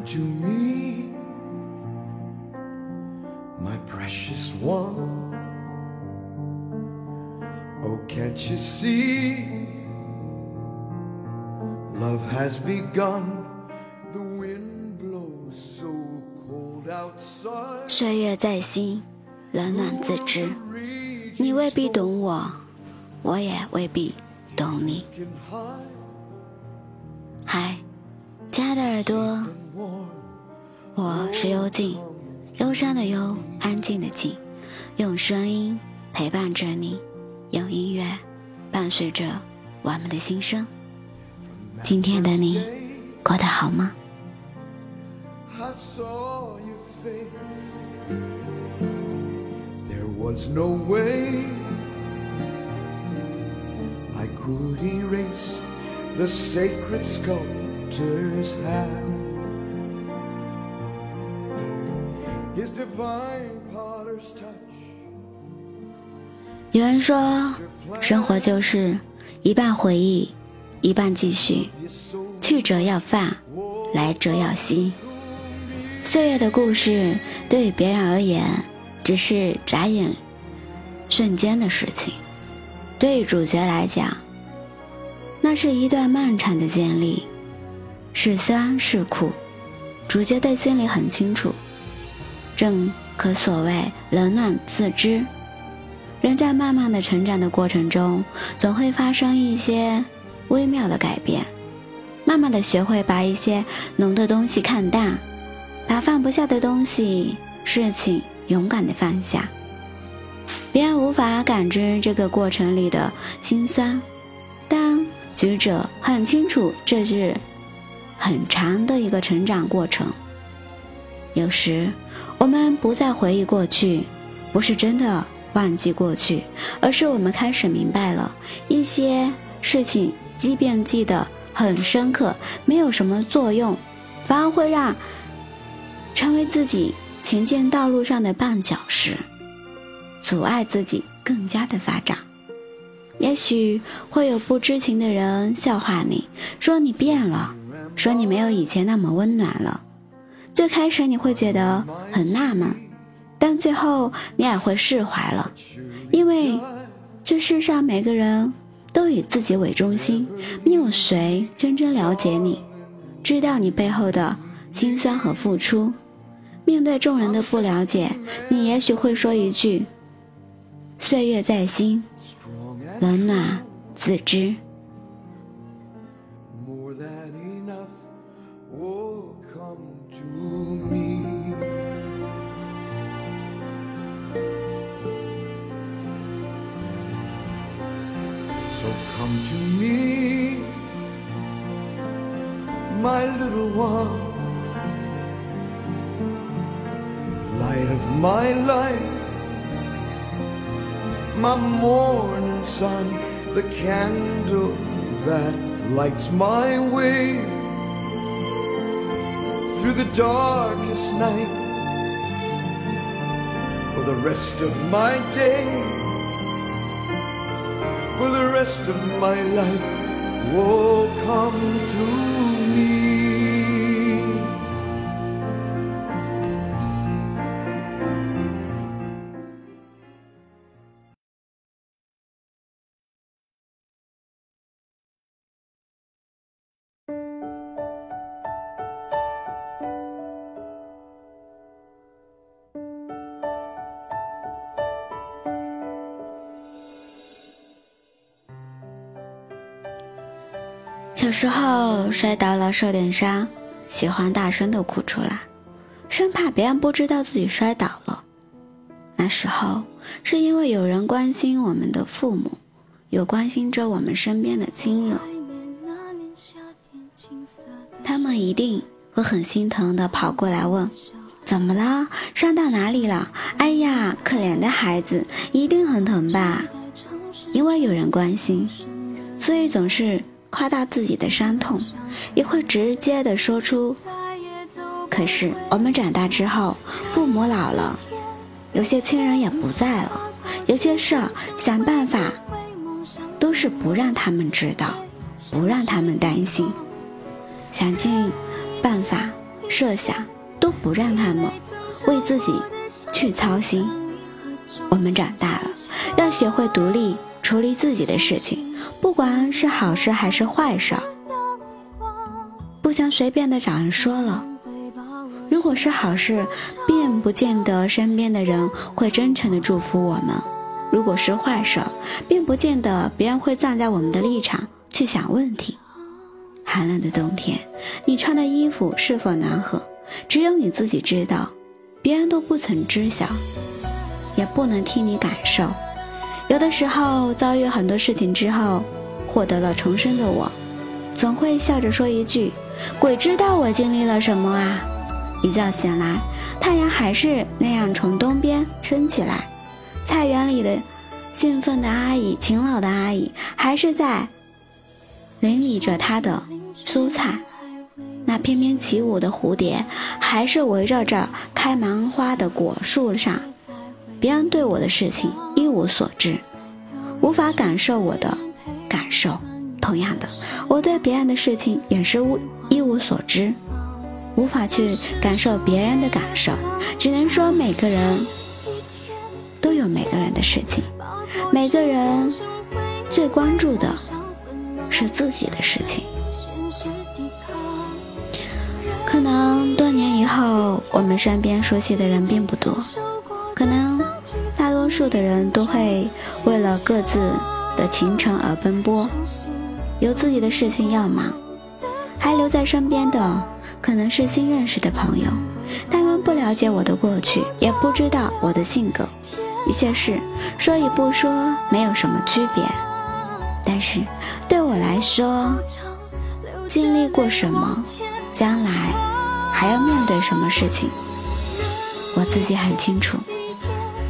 come to me, my precious one. Oh, can't you see? Love has begun. The wind blows so cold outside. 岁月在心，冷暖自知。你未必懂我，我也未必懂你。嗨，亲爱的耳朵.我是幽静，忧伤的忧，安静的静，用声音陪伴着你，用音乐伴随着我们的心声。今天的你过得好吗？soyouface There was no way I could erase the sacred sculptor's hand. His divine potter's touch. 有人说，生活就是一半回忆，一半继续，去者要饭，来者要息。岁月的故事对于别人而言，只是眨眼瞬间的事情；对于主角来讲，那是一段漫长的经历，是酸是苦，主角的心里很清楚。正可所谓冷暖自知。人在慢慢的成长的过程中，总会发生一些微妙的改变。慢慢的学会把一些浓的东西看淡，把放不下的东西、事情勇敢的放下。别人无法感知这个过程里的辛酸，但举者很清楚这是很长的一个成长过程。有时我们不再回忆过去，不是真的忘记过去，而是我们开始明白了一些事情，即便记得很深刻，没有什么作用，反而会让成为自己前进道路上的绊脚石，阻碍自己更加的发展。也许会有不知情的人笑话你，说你变了，说你没有以前那么温暖了。最开始你会觉得很纳闷，但最后你也会释怀了，因为这世上每个人都以自己为中心，没有谁真正了解你，知道你背后的辛酸和付出。面对众人的不了解，你也许会说一句：“岁月在心，冷暖自知。” Come to me, my little one, light of my life, my morning sun, the candle that lights my way. Through the darkest night for the rest of my days, for the rest of my life. Oh, come to me. 有时候摔倒了受点伤，喜欢大声的哭出来，生怕别人不知道自己摔倒了。那时候是因为有人关心我们的父母，有关心着我们身边的亲人，他们一定会很心疼的跑过来问：“怎么了？伤到哪里了？”哎呀，可怜的孩子，一定很疼吧？因为有人关心，所以总是夸大自己的伤痛，也会直接的说出。可是我们长大之后，父母老了，有些亲人也不在了，有些事想办法都是不让他们知道，不让他们担心，想尽办法设想，都不让他们为自己去操心。我们长大了，要学会独立处理自己的事情，不管是好事还是坏事，不想随便的找人说了。如果是好事，并不见得身边的人会真诚的祝福我们；如果是坏事，并不见得别人会站在我们的立场去想问题。寒冷的冬天，你穿的衣服是否暖和，只有你自己知道，别人都不曾知晓，也不能替你感受。有的时候遭遇很多事情之后，获得了重生的我，总会笑着说一句：“鬼知道我经历了什么啊！”一觉醒来，太阳还是那样从东边升起来，菜园里的兴奋的阿姨、勤劳的阿姨还是在淋漓着她的蔬菜，那翩翩起舞的蝴蝶还是围绕着开满花的果树上。别人对我的事情无所知，无法感受我的感受。同样的，我对别人的事情也是无一无所知。无法去感受别人的感受，只能说每个人都有每个人的事情，每个人最关注的是自己的事情。可能多年以后，我们身边熟悉的人并不多，可能数的人都会为了各自的前程而奔波，有自己的事情要忙，还留在身边的。可能是新认识的朋友，他们不了解我的过去，也不知道我的性格，一些事说与不说没有什么区别。但是对我来说，经历过什么，将来还要面对什么事情，我自己很清楚，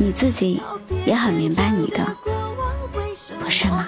你自己也很明白你的，不是吗？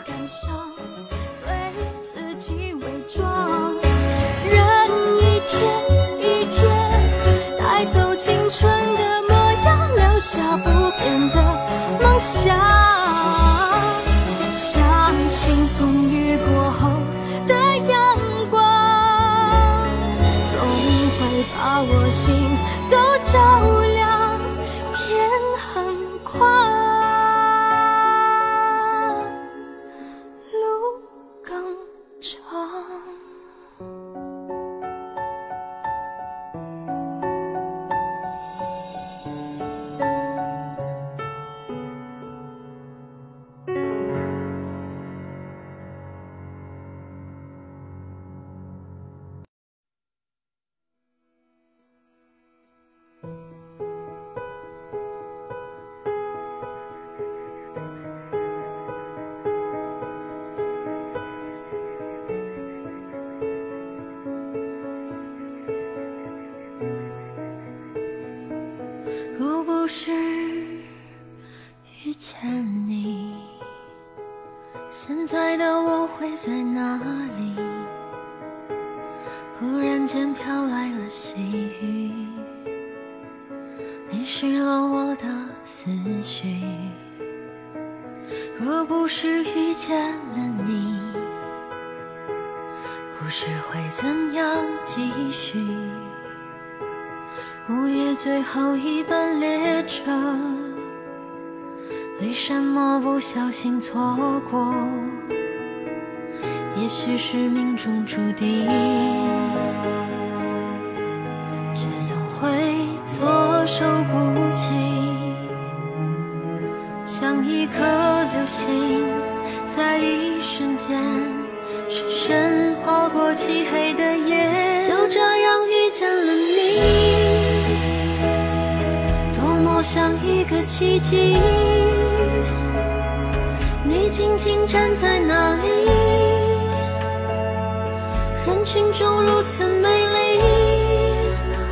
遇见你现在的我会在哪里？忽然间飘来了细雨，淋湿了我的思绪。若不是遇见了你，故事会怎样继续？午夜最后一班列车，为什么不小心错过？也许是命中注定，却总会措手不及，像一颗流星，在一瞬间深深划过漆黑的夜，就这样遇见了你，多么像一个奇迹，静静站在那里。人群中如此美丽，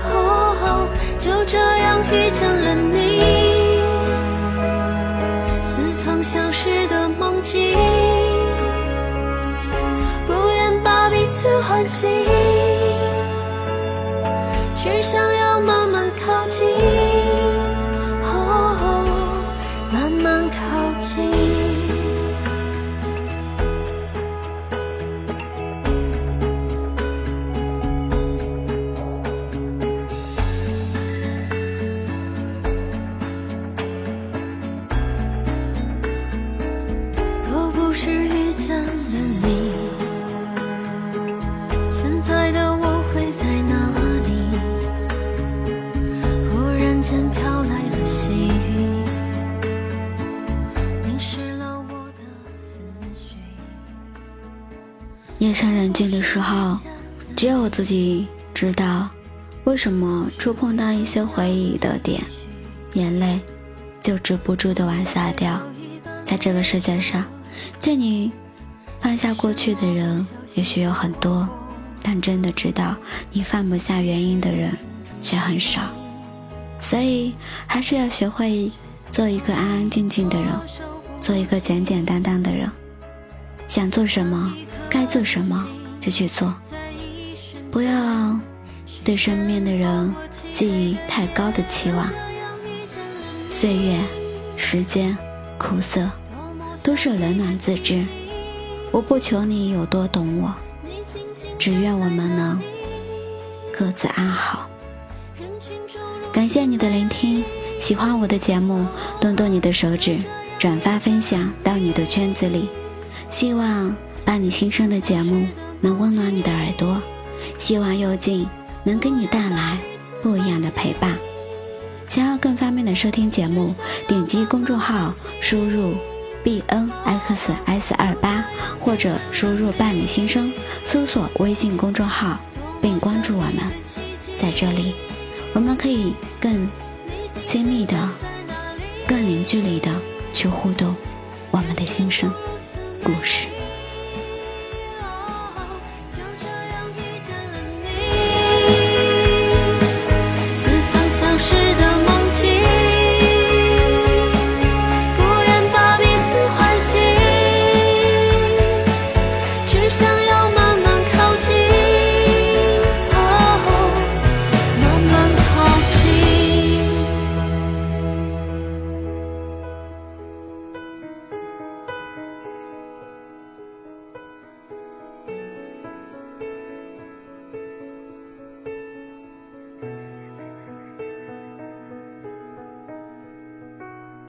哦，就这样遇见了你，似曾相识的梦境，不愿把彼此唤醒，只想时候，只有我自己知道，为什么触碰到一些回忆的点，眼泪就止不住的往下掉。在这个世界上，劝你放下过去的人也许有很多，但真的知道你放不下原因的人却很少。所以，还是要学会做一个安安静静的人，做一个简简单单的人。想做什么，该做什么就去做，不要对身边的人寄予太高的期望。岁月、时间、苦涩。都是冷暖自知，我不求你有多懂我，只愿我们能各自安好。感谢你的聆听，喜欢我的节目，动动你的手指，转发分享到你的圈子里。希望伴你心声的节目能温暖你的耳朵，希望幽静能给你带来不一样的陪伴。想要更方便的收听节目，点击公众号输入。b n x s 二八，或者输入“伴你心声”，搜索微信公众号并关注我们，在这里，我们可以更亲密的、更零距离的去互动我们的心声故事。